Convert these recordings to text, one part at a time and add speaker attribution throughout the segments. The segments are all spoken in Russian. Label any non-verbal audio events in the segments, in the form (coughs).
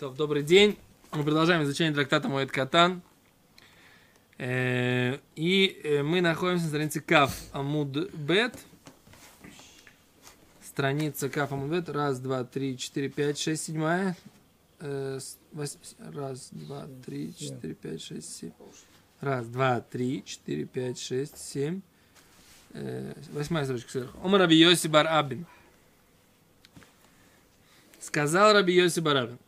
Speaker 1: То, добрый день. Мы продолжаем изучение трактата Моэд Катан. Э, И э, мы находимся на странице Каф Амуд Бет. Страница Каф Амуд Бет. Раз, два, три, четыре, пять, шесть, седьмая. Э, Раз, два, три, четыре, пять, шесть, семь. Раз, два, три, четыре, пять, шесть, семь. Восьмая строчка сверху. Омар Раби Йоси Бар Абин. Сказал Раби Йоси Бар Абин.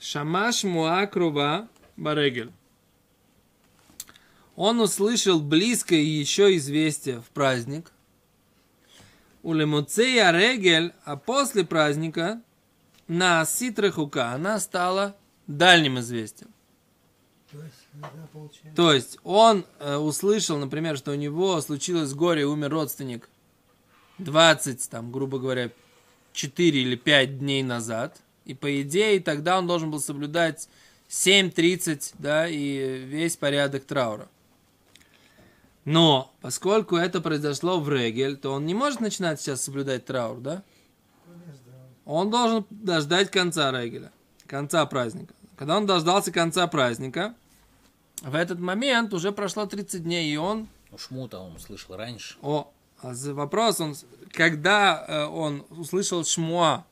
Speaker 1: Шамаш Муа Крува Барегель. Он услышал близкое еще известие в праздник. У Лемуцея Регель, а после праздника на Ситрахука она стала дальним известием.
Speaker 2: То есть, да.
Speaker 1: То есть он э, услышал, например, что у него случилось горе, умер родственник 20, там, грубо говоря, 4 или 5 дней назад. И по идее тогда он должен был соблюдать 7.30, да, и весь порядок траура. Но, поскольку это произошло в Регель, то он не может начинать сейчас соблюдать траур, да? Он должен дождать конца Регеля, конца праздника. Когда он дождался конца праздника, в этот момент уже прошло 30 дней, и он...
Speaker 3: Ну, Шмута он услышал раньше.
Speaker 1: О, а за вопрос, он, когда э, он услышал шмуа,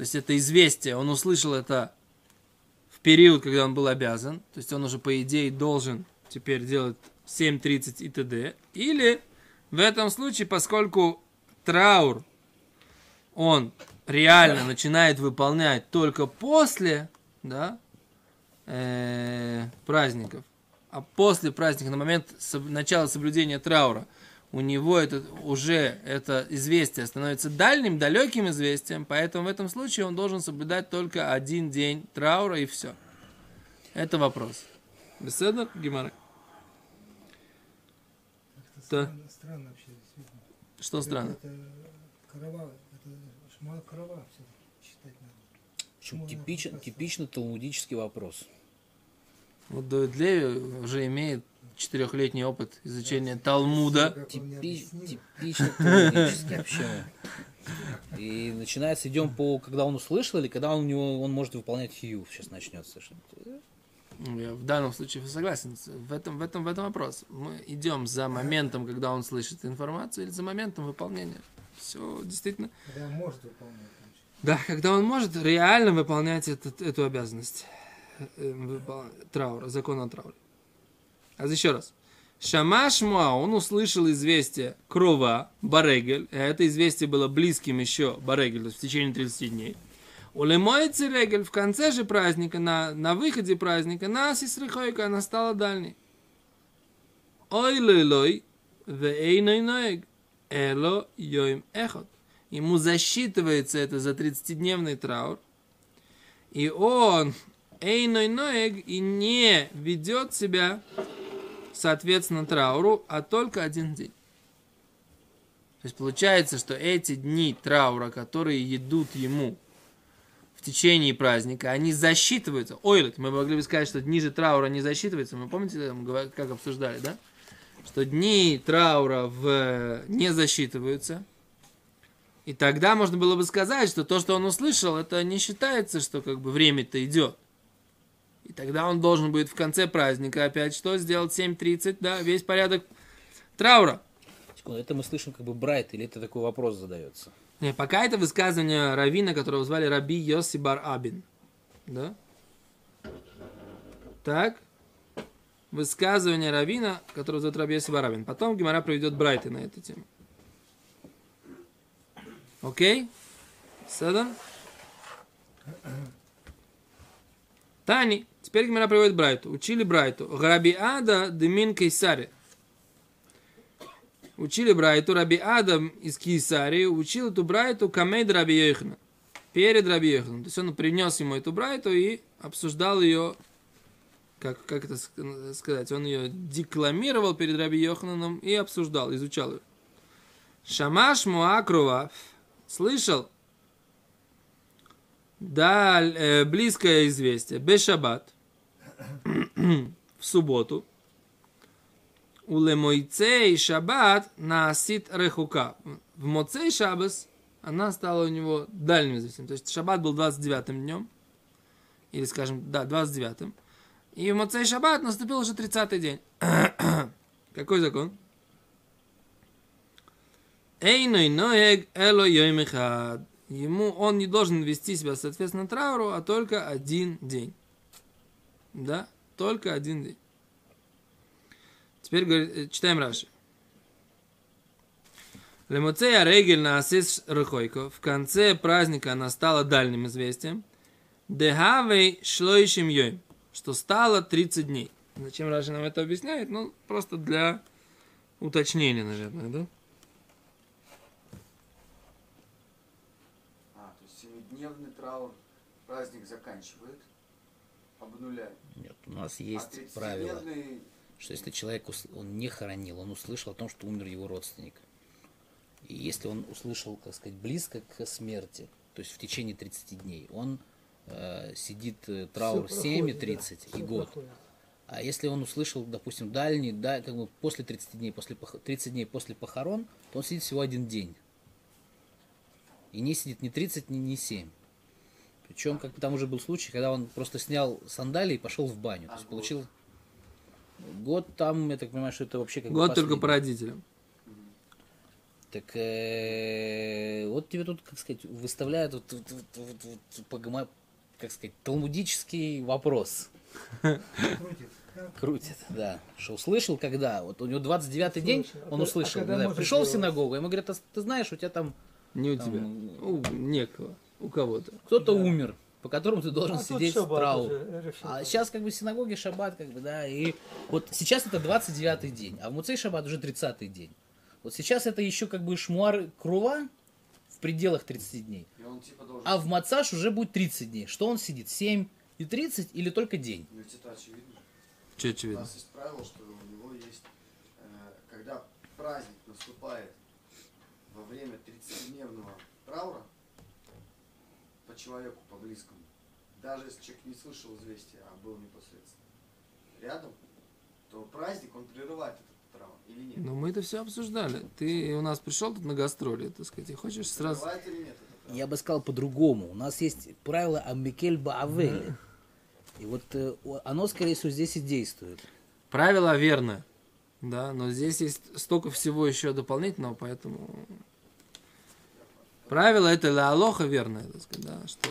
Speaker 1: то есть это известие, он услышал это в период, когда он был обязан, то есть он уже, по идее, должен теперь делать 7.30 и т.д. Или в этом случае, поскольку траур, он реально начинает выполнять только после, да, э, праздников, а после праздника, на момент начала соблюдения траура, у него это, уже это известие становится дальним, далеким известием, поэтому в этом случае он должен соблюдать только один день траура и все. Это вопрос. Беседа, Да.
Speaker 2: странно, странно вообще, действительно.
Speaker 1: Что странно?
Speaker 2: Это корова, это корова все-таки считать надо.
Speaker 3: Почему?
Speaker 2: Просто-
Speaker 3: типично талмудический вопрос.
Speaker 1: Вот Давид Леви уже имеет четырехлетний опыт изучения Талмуда.
Speaker 3: Типи- типично талмудический вообще. И начинается, идем по, когда он услышал, или когда он, у него, он может выполнять хью. Сейчас начнется.
Speaker 1: Ну, Я в данном случае согласен. В этом, в этом, в этом вопрос. Мы идем за моментом, когда он слышит информацию, или за моментом выполнения. Все действительно.
Speaker 2: Когда он может выполнять.
Speaker 1: Да, когда он может реально выполнять этот, эту обязанность. Э, выпол- Траура, закон о трауре. А еще раз. Шамаш Муа, он услышал известие Крова, Барегель. а Это известие было близким еще Барегель, то есть в течение 30 дней. Улемоется Регель в конце же праздника, на, на выходе праздника, на Сисрихойка, она стала дальней. Ой лой вейной ноег, эло йоим эхот. Ему засчитывается это за 30-дневный траур. И он эйной ноег и не ведет себя соответственно трауру, а только один день. То есть получается, что эти дни траура, которые идут ему в течение праздника, они засчитываются. Ой, мы могли бы сказать, что дни же траура не засчитываются. Мы помните, как обсуждали, да? Что дни траура в... не засчитываются. И тогда можно было бы сказать, что то, что он услышал, это не считается, что как бы время-то идет. И тогда он должен будет в конце праздника опять что сделать? 7.30, да, весь порядок траура.
Speaker 3: Секунду, это мы слышим как бы Брайт, или это такой вопрос задается?
Speaker 1: Не, пока это высказывание Равина, которого звали Раби Йоси Бар Абин. Да? Так. Высказывание Равина, которого зовут Раби Йоси Бар Абин. Потом Гимара проведет Брайты на эту тему. Окей? Седан? Тани. Теперь Гимара приводит Брайту. Учили Брайту. Раби Ада Демин Кейсари. Учили Брайту, Раби Адам из Киесарии учил эту Брайту Камейд Раби Йохана. Перед Раби Йоханом. То есть он принес ему эту Брайту и обсуждал ее, как, как это ск- сказать, он ее декламировал перед Раби Йохананом и обсуждал, изучал ее. Шамаш Муакрова слышал даль, э, близкое известие, Бешабат, (clears throat) в субботу, у лемойцей шаббат насит рехука. В моцей шаббас она стала у него дальним известием. То есть шаббат был 29 днем, или, скажем, да, 29-м, и в Моцей Шаббат наступил уже 30-й день. (clears throat) Какой закон? Эйной ноег эло йоймехад. Ему он не должен вести себя соответственно трауру, а только один день. Да, только один день. Теперь говорит, э, читаем Раши. Лемоцея регель на асис рыхойко. В конце праздника она стала дальним известием. Дехавей шлоишим йойм. Что стало 30 дней. Зачем Раши нам это объясняет? Ну, просто для уточнения, наверное, да?
Speaker 4: А, то есть семидневный траур праздник заканчивает, обнуляет.
Speaker 3: Нет, у нас
Speaker 4: а
Speaker 3: есть правило,
Speaker 4: 30-дневный
Speaker 3: что если человек ус- он не хоронил, он услышал о том, что умер его родственник. И если он услышал, так сказать, близко к смерти, то есть в течение 30 дней, он э, сидит э, траур
Speaker 2: Всё
Speaker 3: 7 и
Speaker 2: проходит,
Speaker 3: 30
Speaker 2: да,
Speaker 3: и год.
Speaker 2: проходит.
Speaker 3: А если он услышал, допустим, дальний, да, как бы после 30 дней, после, пох- 30 дней после похорон, то он сидит всего один день. И не сидит ни 30, ни, ни 7. Причем, как там уже был случай, когда он просто снял сандалии и пошел в баню. То
Speaker 4: А
Speaker 3: есть
Speaker 4: год?
Speaker 3: получил год там, я так понимаю, что это вообще как бы
Speaker 1: Год только по родителям.
Speaker 3: Так э, вот тебе тут, как сказать, выставляют вот, вот- вот- вот- вот погома- как сказать, талмудический вопрос.
Speaker 2: Крутит.
Speaker 3: Крутит, да. Что услышал, когда? Вот у него 29-й день.
Speaker 2: А
Speaker 3: он услышал.
Speaker 2: а может
Speaker 3: пришел в синагогу, ему говорят, «А ты знаешь, у тебя там
Speaker 1: Не у
Speaker 3: Там,
Speaker 1: тебя. У некого. У кого-то.
Speaker 3: кто-то умер, по которому ты должен
Speaker 2: А
Speaker 3: сидеть в
Speaker 2: решил.
Speaker 3: А сейчас как бы синагоги шаббат, как бы, да, и вот сейчас это 29-й день, а в Муцей шаббат уже 30-й день. Вот сейчас это еще как бы шмуар крува в пределах 30 дней.
Speaker 4: и он типа должен...
Speaker 3: А в Мацаш уже будет 30 дней. Что он сидит? 7 и 30 или только день?
Speaker 4: Ну, это очевидно.
Speaker 1: Че
Speaker 4: У
Speaker 1: очевидно?
Speaker 4: нас есть правило, что у него есть, э, когда праздник наступает во время 30-дневного траура человеку, по близкому, даже если человек не слышал известия, а был непосредственно рядом, то праздник, он прерывает этот траур или нет?
Speaker 1: Ну, мы это все обсуждали. Ты у нас пришел тут на гастроли, так сказать, и хочешь сразу...
Speaker 4: Прерывает или нет?
Speaker 3: Я бы сказал по-другому. У нас есть правило Амикель Баавель. И вот э, оно, скорее всего, здесь и действует.
Speaker 1: Правило верно. Да, но здесь есть столько всего еще дополнительного, поэтому... Правило это ля алоха верное, так сказать, да, что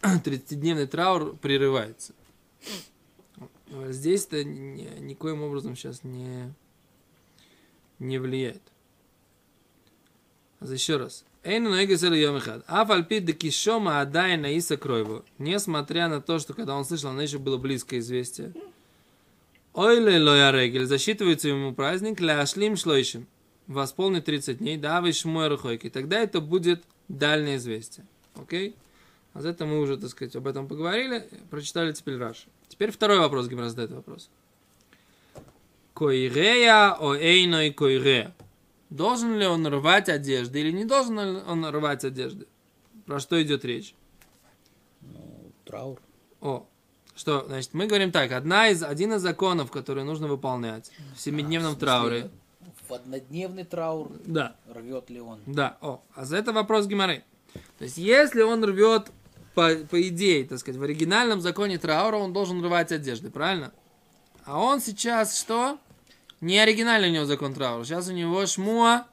Speaker 1: (clears throat) 30-дневный траур прерывается. Здесь это ни- никоим образом сейчас не, не влияет. Еще раз. Эйну нойгасэлю йомихад. Афальпи декишома адай наиса кройву. Несмотря на то, что когда он слышал, оно еще было близкое известие. Ойле лоя регель. Засчитывается ему праздник ляшлим шлойшим. Восполнит 30 дней. Давай шмой рухойки. Тогда это будет дальнее известие. Окей? А за это мы уже, так сказать, об этом поговорили. Прочитали теперь Раши. Теперь второй вопрос, Гимра задает вопрос. Койрея о эйной койрея. Должен ли он рвать одежды или не должен ли он рвать одежды? Про что идет речь?
Speaker 3: Ну, траур.
Speaker 1: О, что, значит, мы говорим так, одна из, один из законов, которые нужно выполнять в семидневном
Speaker 3: А, в смысле,
Speaker 1: трауре.
Speaker 3: В однодневный траур
Speaker 1: Да,
Speaker 3: рвет ли он?
Speaker 1: да, о, а за это вопрос Гимары. То есть, если он рвет, по, по идее, так сказать, в оригинальном законе траура, он должен рвать одежды, правильно? А он сейчас что? Не оригинальный у него закон траура. Сейчас у него шмуа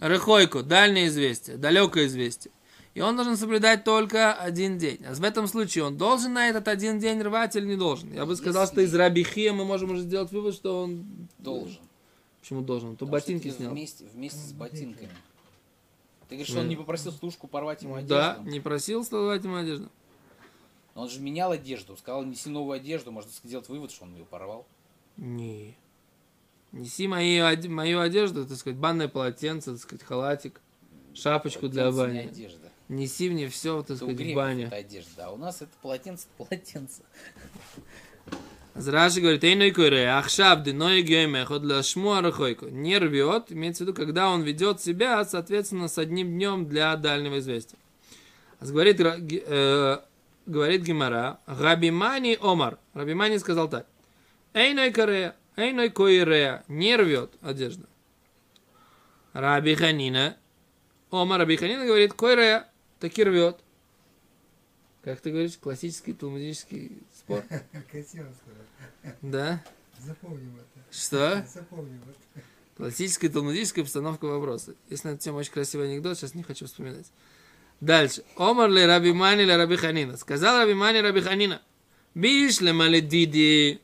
Speaker 1: рыхойку, дальнее известие, далекое известие. И он должен соблюдать только один день. А в этом случае он должен на этот один день рвать или не должен? Я бы сказал, что
Speaker 3: Если-
Speaker 1: из Рабихи мы можем уже сделать вывод, что он...
Speaker 3: Должен.
Speaker 1: Почему должен? То
Speaker 3: Потому
Speaker 1: ботинки снял.
Speaker 3: Вместе, вместе с ботинками. Ты говоришь, что он не попросил служку порвать ему одежду?
Speaker 1: Да, не просил сломать ему одежду.
Speaker 3: Но он же менял одежду. Сказал, неси новую одежду. Можно сделать вывод, что он ее порвал.
Speaker 1: Не. Неси мою, мою одежду, так сказать, банное полотенце, так сказать, халатик, шапочку для
Speaker 3: Полотенце, не
Speaker 1: бани.
Speaker 3: одежда.
Speaker 1: Неси мне все, так
Speaker 3: Это
Speaker 1: сказать, в бане.
Speaker 3: это одежда. А у нас это полотенце, это полотенце.
Speaker 1: Раши говорит, эй, койре, ахшаб, ной геймехот, ляшму арахойку. Не рвет, имеется в виду, когда он ведет себя, соответственно, с одним днем для дальнего известия. Говорит, э, говорит Гимара, Рабимани Омар. Рабимани сказал так. Эйной корея, эйной койрея, не рвет одежду. Раби Ханина, Омар Раби Ханина говорит, койрея, таки рвет. Как ты говоришь, классический талмудический спор? (laughs)
Speaker 2: Хотел сказать.
Speaker 1: Да?
Speaker 2: Запомним это.
Speaker 1: Что?
Speaker 2: Запомним это.
Speaker 1: Классическая талмудическая постановка вопроса. Если на эту тему очень красивый анекдот, сейчас не хочу вспоминать. Дальше. Омар ли Раби Мани ли Раби Ханина. Сказал Раби Мани Раби Ханина. Биш ли маледиди.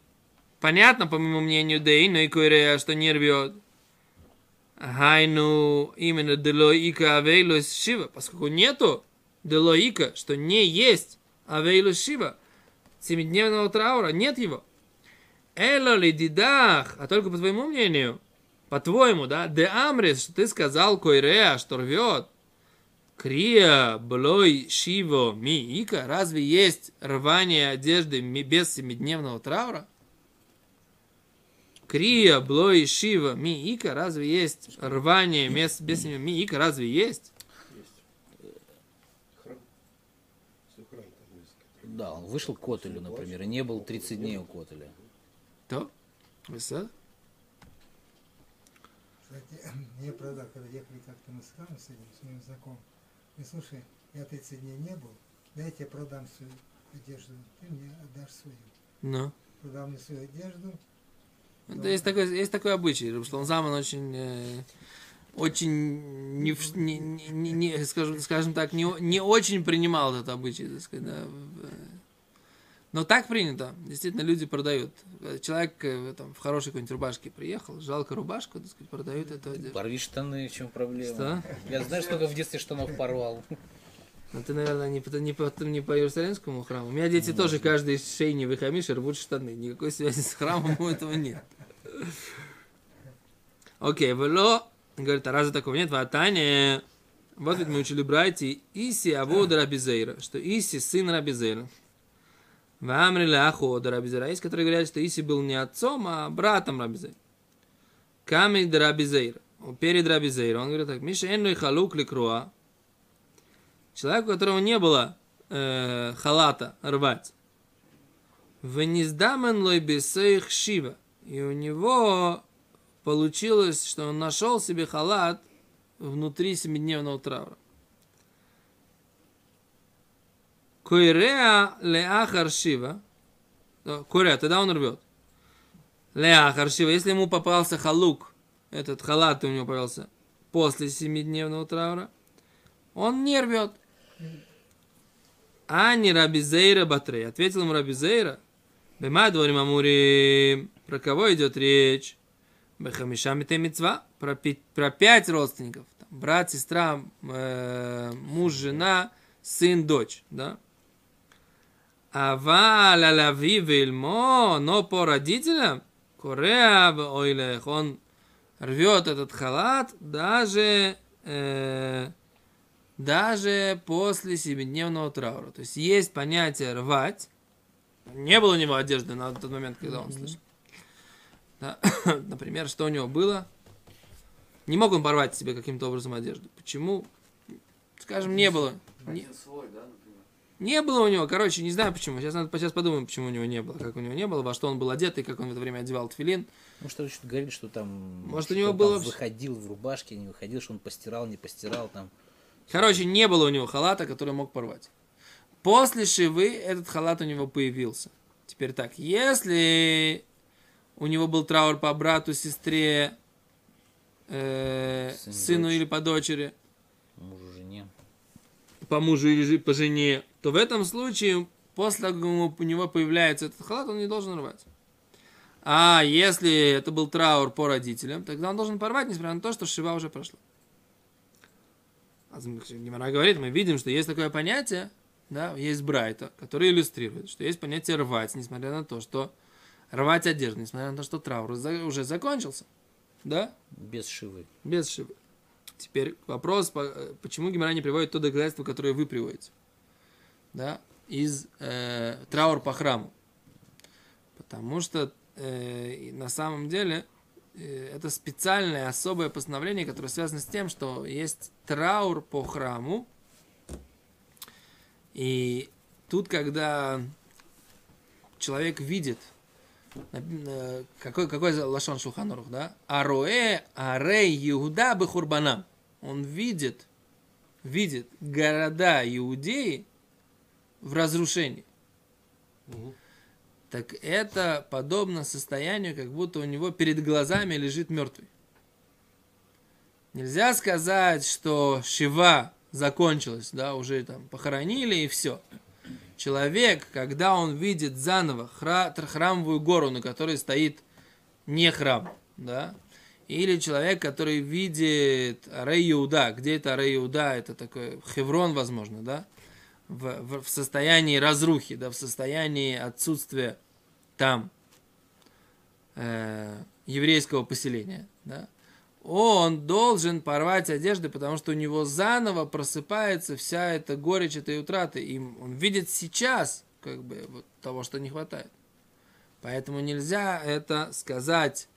Speaker 1: Понятно, по моему мнению, да и но и койрея, что не рвет. Хайну именно делоика авейлус шива, поскольку нету делоика, что не есть авейлус шива, семидневного траура, нет его. Эло ли дидах, а только по твоему мнению, по-твоему, да, де амрис, что ты сказал койреа, что рвет, крия, блой, шиво, ми, ика, разве есть рвание одежды без семидневного траура? Крия, блой, шива, ми, ика, разве есть рвание без, без ми, разве есть?
Speaker 5: Храм. Что храм там есть.
Speaker 3: Да, он вышел к Котелю, например, и не был 30 дней у Котеля.
Speaker 1: То? Весело?
Speaker 2: Кстати, (clears throat) мне правда, когда ехали как-то мы с храмом с этим, с моим знакомым, и слушай, я 30 дней не был, да я тебе продам свою одежду, ты мне отдашь свою.
Speaker 1: Ну.
Speaker 2: Продал мне свою одежду,
Speaker 1: Да, есть такой, есть такой обычай, что он Заман очень, э, очень, не, в- не, не, не- скажем, скажем так, не, не очень принимал этот обычай, так сказать, да, в- э. Но так принято. Действительно, люди продают. Человек э, там, в хорошей какой-нибудь рубашке приехал, жалко рубашку, так сказать, продают эту одежду.
Speaker 3: Порви штаны, в чем проблема?
Speaker 1: Что?
Speaker 3: Я знаю, сколько в детстве штанов порвал.
Speaker 1: Но ты, наверное, не по, не по, не по Иерусалимскому храму. У меня дети тоже каждый шейни хамиш рвут штаны. Никакой связи с храмом у этого нет. Окей, вело, говорит, а разве такого нет? Ватане, вот ведь мы учили братья, Иси Авода Рабизейра, что Иси сын Рабизейра. В Амриле Ахода Рабизейра. Есть, которые говорят, что Иси был не отцом, а братом Рабизейра. Камень Рабизейра. Перед Рабизейра. Он говорит так, Миша Энной Халук Ликруа, Человек, у которого не было э, халата рвать. Вениздамен лой бесейх шива. И у него получилось, что он нашел себе халат внутри семидневного траура. Койреа леахар шива. Э, Койреа, тогда он рвет. Леахар шива. Если ему попался халук, этот халат у него попался после семидневного траура, он не рвет. А не Рабизейра Батрей. Ответил ему Рабизейра. Бема дворим амурим. Про кого идет речь? Бехамиша митцва. Про, пи- про пять родственников. Там, брат, сестра, э, муж, жена, сын, дочь. Да? Ава лалави вильмо, но по родителям, Кореа ойлех, он рвет этот халат даже э, даже после семидневного траура. То есть есть понятие рвать. Не было у него одежды на тот момент, когда он слышал. Да. (coughs) Например, что у него было? Не мог он порвать себе каким-то образом одежду. Почему? Скажем, не было. Не,
Speaker 4: слой, да,
Speaker 1: не было у него, короче, не знаю почему. Сейчас, надо, сейчас подумаем, почему у него не было, как у него не было, во что он был одет и как он в это время одевал тфилин.
Speaker 3: Ну, что что говорили, что там...
Speaker 1: Может,
Speaker 3: что
Speaker 1: у него
Speaker 3: он
Speaker 1: было
Speaker 3: выходил в рубашке, не выходил, что он постирал, не постирал там.
Speaker 1: Короче, не было у него халата, который мог порвать. После шивы этот халат у него появился. Теперь так, если у него был траур по брату, сестре, э,
Speaker 3: Сын,
Speaker 1: сыну
Speaker 3: дочь.
Speaker 1: или по дочери,
Speaker 3: Мужу, жене.
Speaker 1: по мужу или по жене, то в этом случае, после как у него появляется этот халат, он не должен рвать. А если это был траур по родителям, тогда он должен порвать, несмотря на то, что шива уже прошла. А Гимара говорит, мы видим, что есть такое понятие, да, есть брайта, который иллюстрирует, что есть понятие рвать, несмотря на то, что рвать одежду, несмотря на то, что траур уже закончился, да,
Speaker 3: Без шивы.
Speaker 1: без шивы. Теперь вопрос, э, почему Гимара не приводит то доказательство, которое вы приводите, да, из э, траур по храму. Потому что э, на самом деле э, это специальное особое постановление, которое связано с тем, что есть траур по храму. И тут, когда человек видит, какой, какой за лашон Шулханорух, да? Ароэ, арей, Иуда бехурбанам. Он видит, видит города Иудеи в разрушении. Так это подобно состоянию, как будто у него перед глазами лежит мертвый. Нельзя сказать, что Шива закончилась, да, уже там похоронили и все. Человек, когда он видит заново хра- храмовую гору, на которой стоит не храм, да, или человек, который видит Арей Иуда, где это Арей Иуда, это такой Хеврон, возможно, да, в, в, в состоянии разрухи, да, в состоянии отсутствия там э, еврейского поселения, да, он должен порвать одежды, потому что у него заново просыпается вся эта горечь этой утраты. И он видит сейчас как бы вот того, что не хватает. Поэтому нельзя это сказать,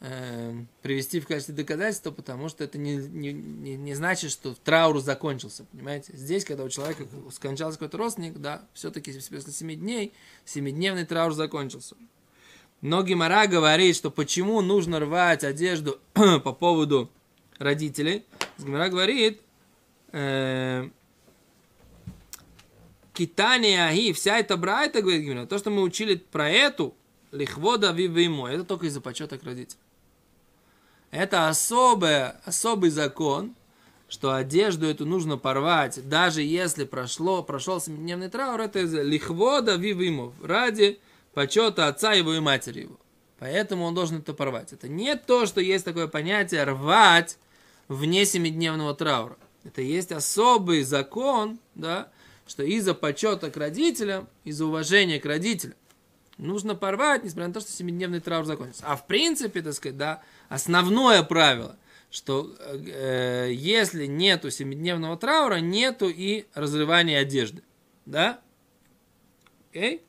Speaker 1: э, привести в качестве доказательства, потому что это не, не, не, не значит, что траур закончился. Понимаете? Здесь, когда у человека скончался какой-то родственник, да, все-таки после 7 дней, семидневный траур закончился. Но Гимара говорит, что почему нужно рвать одежду (clears throat) по поводу родителей. Гимара говорит, э, Китания Аги, вся эта брайта, говорит Гимара, то, что мы учили про эту, лихвода вивимо, это только из-за почета к родителям. Это особое, особый закон, что одежду эту нужно порвать, даже если прошло, прошел семидневный траур, это из лихвода вивимо, ради почета отца его и матери его. Поэтому он должен это порвать. Это не то, что есть такое понятие рвать вне семидневного траура. Это есть особый закон, да, что из-за почета к родителям, из-за уважения к родителям, нужно порвать, несмотря на то, что семидневный траур закончится. А в принципе, так сказать, да, основное правило, что э, если нету семидневного траура, нету и разрывания одежды. Да? Окей? Okay?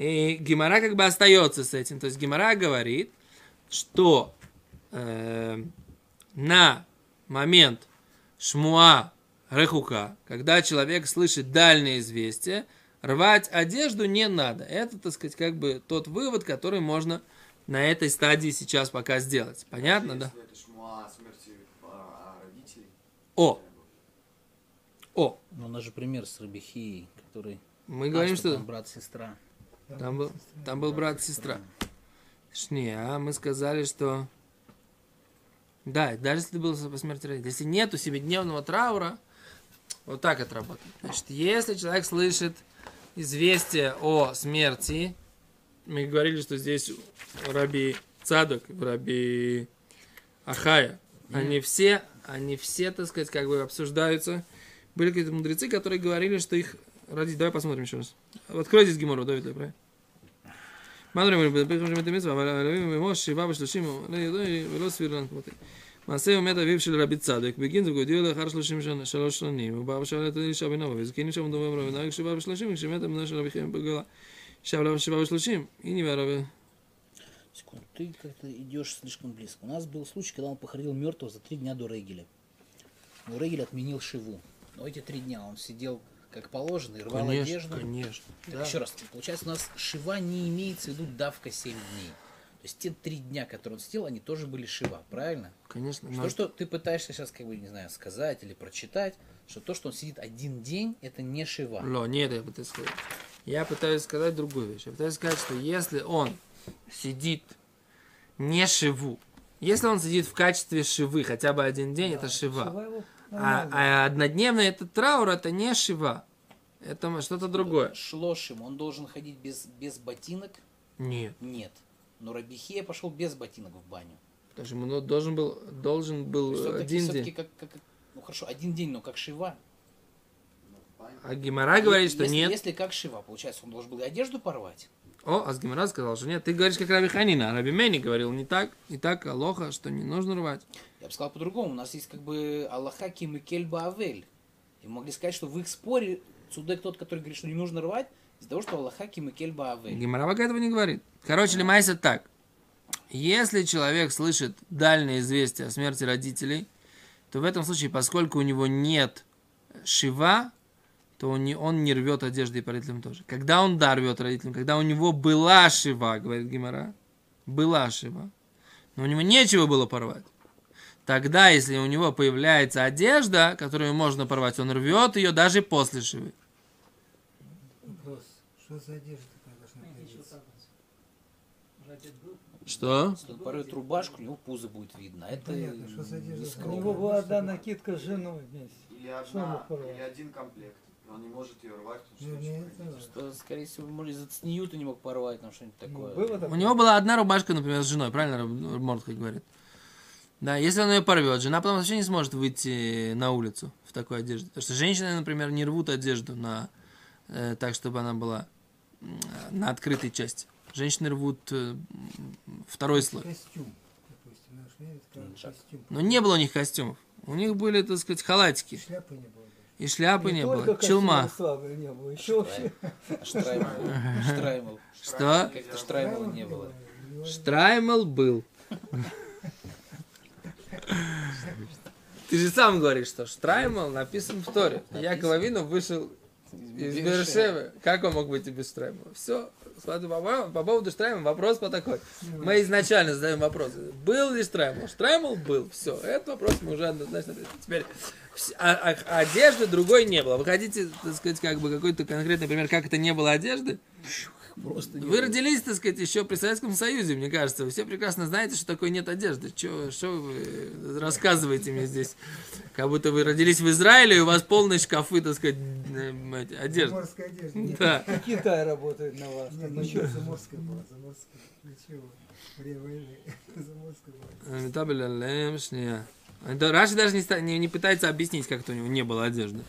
Speaker 1: И Гимара как бы остается с этим. То есть Гимара говорит, что э, на момент шмуа рехука, когда человек слышит дальнее известие, рвать одежду не надо. Это, так сказать, как бы тот вывод, который можно на этой стадии сейчас пока сделать. Понятно, да?
Speaker 4: Это шмуа о смерти а, родителей.
Speaker 1: О! О!
Speaker 3: Ну, у нас же пример с Рабихией, который...
Speaker 1: Мы говорим, что...
Speaker 3: Там брат-сестра.
Speaker 1: Там был, там был брат и сестра. А мы сказали, что... Да, даже если ты был по смерти родителей. Если нету семидневного траура, вот так это работает. Значит, если человек слышит известие о смерти, мы говорили, что здесь Раби Цадок, Раби Ахая, они все, они все, так сказать, как бы обсуждаются. Были какие-то мудрецы, которые говорили, что их родить. Давай посмотрим еще раз. Открой здесь Гимору, Давид, правильно? מה אומרים? בפרק חמישים את המצווה, אבל אלוהים ומוש שבעה ושלושים, לא ידעו ולא סביר לנו כמותי. מעשה ומת אביו של רבי צדק, בגין זוג הודיעו לאחר שלושים שנה, שלוש שנים, הוא בא ושאל את אלישע בן אבו, וזקין אישה ומדובר רבי ונהג שבעה ושלושים, כשמת אמונה של רבי חיים בגולה. שב לה שבעה ושלושים, הנה והרבי.
Speaker 3: Секунду, ты как-то идешь слишком близко. У нас был случай, когда он похоронил мертвого за три дня до Регеля. Но Регель отменил Шиву. Но эти три дня он сидел как положено и рвал
Speaker 1: Конечно,
Speaker 3: одежду.
Speaker 1: конечно. Да.
Speaker 3: Еще раз, получается, у нас Шива не имеется в виду давка 7 дней. То есть те три дня, которые он сидел, они тоже были Шива, правильно?
Speaker 1: Конечно.
Speaker 3: Что,
Speaker 1: но-
Speaker 3: что ты пытаешься сейчас, как бы, не знаю, сказать или прочитать, что то, что он сидит один день, это не Шива.
Speaker 1: Ло, нет, я пытаюсь сказать. Я пытаюсь сказать другую вещь. Я пытаюсь сказать, что если он сидит не шиву, если он сидит в качестве шивы хотя бы один день, это шива.
Speaker 2: Шива его
Speaker 1: А,
Speaker 2: нормально.
Speaker 1: а однодневный это траур, это не шива. Это что-то другое.
Speaker 3: Шлошим, он должен ходить без, без ботинок?
Speaker 1: Нет.
Speaker 3: Нет. Но Рабихея пошел без ботинок в баню.
Speaker 1: Потому что ему должен был, должен был
Speaker 3: он
Speaker 1: один
Speaker 3: все-таки
Speaker 1: день.
Speaker 3: как, как- ну хорошо, один день, но как Шива.
Speaker 1: А Гимара говорит, что
Speaker 3: если,
Speaker 1: нет.
Speaker 3: Если как Шива, получается, он должен был и одежду порвать.
Speaker 1: О, а Гимара сказал, что нет. Ты говоришь, как Раби Ханина. А Раби Мени говорил не так. Не так, алоха, что не нужно рвать.
Speaker 3: Я бы сказал по-другому. У нас есть как бы Аллаха Кимикель Баавель. И мы могли сказать, что в их споре Цудек тот, который говорит, что не нужно рвать, из-за того, что Аллаха Кимикель Баавель.
Speaker 1: Гимара пока этого не говорит. Короче, лимайся так. Если человек слышит дальнее известие о смерти родителей, то в этом случае, поскольку у него нет шива, то он не, он не рвет одежды и по родителям тоже. Когда он да рвет родителям, когда у него была шива, говорит Гимара, была шива, но у него нечего было порвать. Тогда, если у него появляется одежда, которую можно порвать, он рвет ее даже после шивы.
Speaker 2: Вопрос. Что за одежда должна появиться?
Speaker 1: Что?
Speaker 3: Если он порвет рубашку, у него пузо будет видно. Это
Speaker 2: Понятно, что за одежда?
Speaker 6: У него была одна накидка с женой вместе.
Speaker 4: Или одна, или один комплект. И он не может ее рвать, потому что
Speaker 2: Ну,
Speaker 4: очень
Speaker 2: не.
Speaker 3: Что, скорее всего, может, из-за цниюта не мог порвать, там что-нибудь такое.
Speaker 6: Было
Speaker 1: У
Speaker 6: такое?
Speaker 1: него была одна рубашка, например, с женой, правильно Мортка говорит? Да, если он ее порвет, жена потом вообще не сможет выйти на улицу в такой одежде. Потому что женщины, например, не рвут одежду на, э, так, чтобы она была на открытой части. Женщины рвут э, второй слой.
Speaker 2: Костюм, допустим. Наш
Speaker 3: Ну,
Speaker 2: костюм.
Speaker 1: Но не было у них костюмов. У них были, так сказать, халатики.
Speaker 2: Шляпы не было.
Speaker 1: И шляпы не,
Speaker 6: только
Speaker 1: было. Челма.
Speaker 6: не было. Еще вообще.
Speaker 3: Штраймл. Штраймл.
Speaker 1: Что?
Speaker 3: Как-то Штраймла не было.
Speaker 1: Штраймел был. Ты же сам говоришь, что Штраймел написан в Торе. Яков Авину вышел из Бершевы. Как он мог быть и без Штраймела? Все. По, поводу- по поводу Штраймела вопрос по такой. Мы изначально задаем вопрос. Был ли Штраймел? Штраймел был. Все. Этот вопрос мы уже однозначно ответили. Теперь а- а- одежды другой не было. Вы хотите, так сказать, как бы какой-то конкретный пример, как это не было одежды?
Speaker 3: Просто не
Speaker 1: Вы родились, так сказать, еще при Советском Союзе, мне кажется. Вы все прекрасно знаете, что такое нет одежды. Че, что вы рассказываете мне здесь? Как будто вы родились в Израиле, и у вас полные шкафы, так сказать, одежды.
Speaker 2: Заморская одежда. Нет,
Speaker 1: Да.
Speaker 6: Китай работает на вас.
Speaker 2: нет,
Speaker 6: Ну,
Speaker 2: ничего, заморская была, заморская. Ничего. (laughs)
Speaker 1: Да, Раши даже не, не, не пытается объяснить, как это у него не было одежды.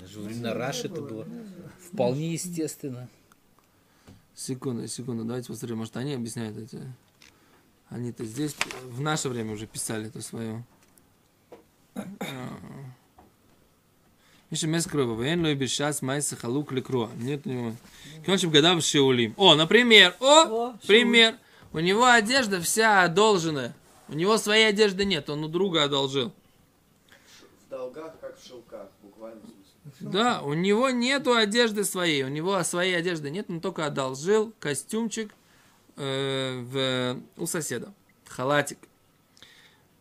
Speaker 3: Даже во времена Раши это было вполне естественно.
Speaker 1: Секунду, секунду, давайте посмотрим, может они объясняют эти. Они-то здесь в наше время уже писали это свое. (clears throat) Миша Мескрова, Вен Лой Бешас Майса Халук Лекруа. Нет у него. Кончим года в Шеулим. О, например, о,
Speaker 6: О,
Speaker 1: пример. У него одежда вся одолженная. У него своей одежды нет, он у друга одолжил.
Speaker 4: В долгах, как в шелках, буквально.
Speaker 1: Да, у него нету одежды своей, у него своей одежды нет, он только одолжил костюмчик э, в, у соседа, халатик.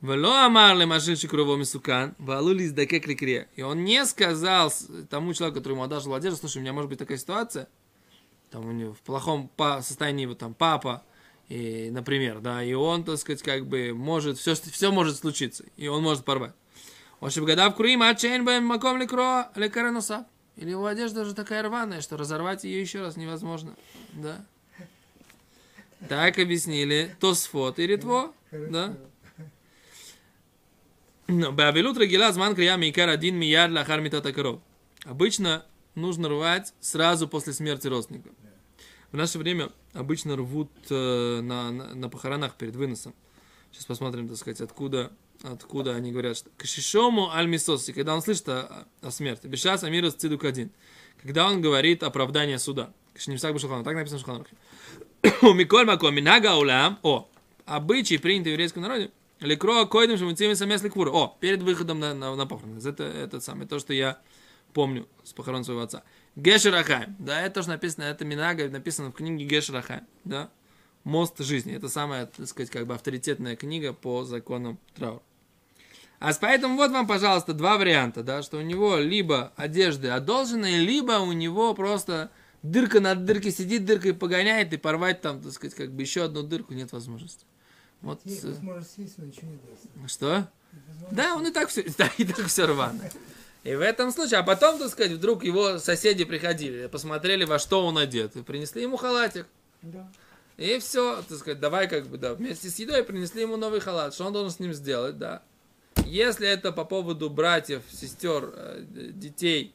Speaker 1: Вело амар лемашинчик круво мисукан, валули издакек ликре. И он не сказал тому человеку, который ему одолжил одежду, слушай, у меня может быть такая ситуация, там у него в плохом состоянии вот там папа, и, например, да, и он, так сказать, как бы может, все, все может случиться, и он может порвать. Ошибгадав круима, чейн бэм маком лекро лекареноса. Или его одежда уже такая рваная, что разорвать ее еще раз невозможно. Да. Так объяснили То Тосфот и Ритво. Да. Бавилут рагила зман крия микар один мияр лахар митата коров. Обычно нужно рвать сразу после смерти родственника. В наше время обычно рвут э, на, на, на похоронах перед выносом. Сейчас посмотрим, так сказать, откуда откуда они говорят, что Кашишому альмисоси, когда он слышит о, о смерти. Бешас амирас цидук один. Когда он говорит оправдание суда. Кашнимсак башалхану. Так написано в Шуханрухе. (coughs) У Миколь Маком Минага Улам. О, обычай, принятый в еврейском народе. Лекро койдем шамуцими самес ликвура. О, перед выходом на, на, на похороны. Это, это самое, то, что я помню с похорон своего отца. Гешерахайм. Да, это тоже написано, это Минага написано в книге Гешерахайм. Да. Мост жизни. Это самая, так сказать, как бы авторитетная книга по законам траура. А поэтому вот вам, пожалуйста, два варианта, да, что у него либо одежды одолженные, либо у него просто дырка над дыркой сидит, дыркой погоняет, и порвать там, так сказать, как бы еще одну дырку нет возможности. Вот,
Speaker 2: Есть возможность есть, но ничего не даст.
Speaker 1: что? Да, он и так все, (laughs) да, и так все рвано. И в этом случае, а потом, так сказать, вдруг его соседи приходили, посмотрели, во что он одет, и принесли ему халатик.
Speaker 6: Да.
Speaker 1: И все, так сказать, давай как бы, да, вместе с едой принесли ему новый халат. Что он должен с ним сделать, да? Если это по поводу братьев, сестер, э, детей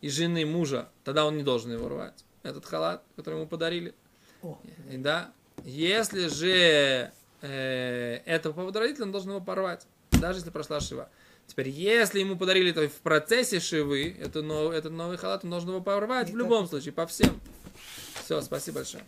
Speaker 1: и жены мужа, тогда он не должен его рвать. Этот халат, который ему подарили.
Speaker 6: О.
Speaker 1: И Да. Если же э, это по поводу родителей, он должен его порвать. Даже если прошла шива. Теперь, если ему подарили это в процессе шивы, это нов- этот новый халат, он должен его порвать в любом случае, по всем. Все, спасибо большое.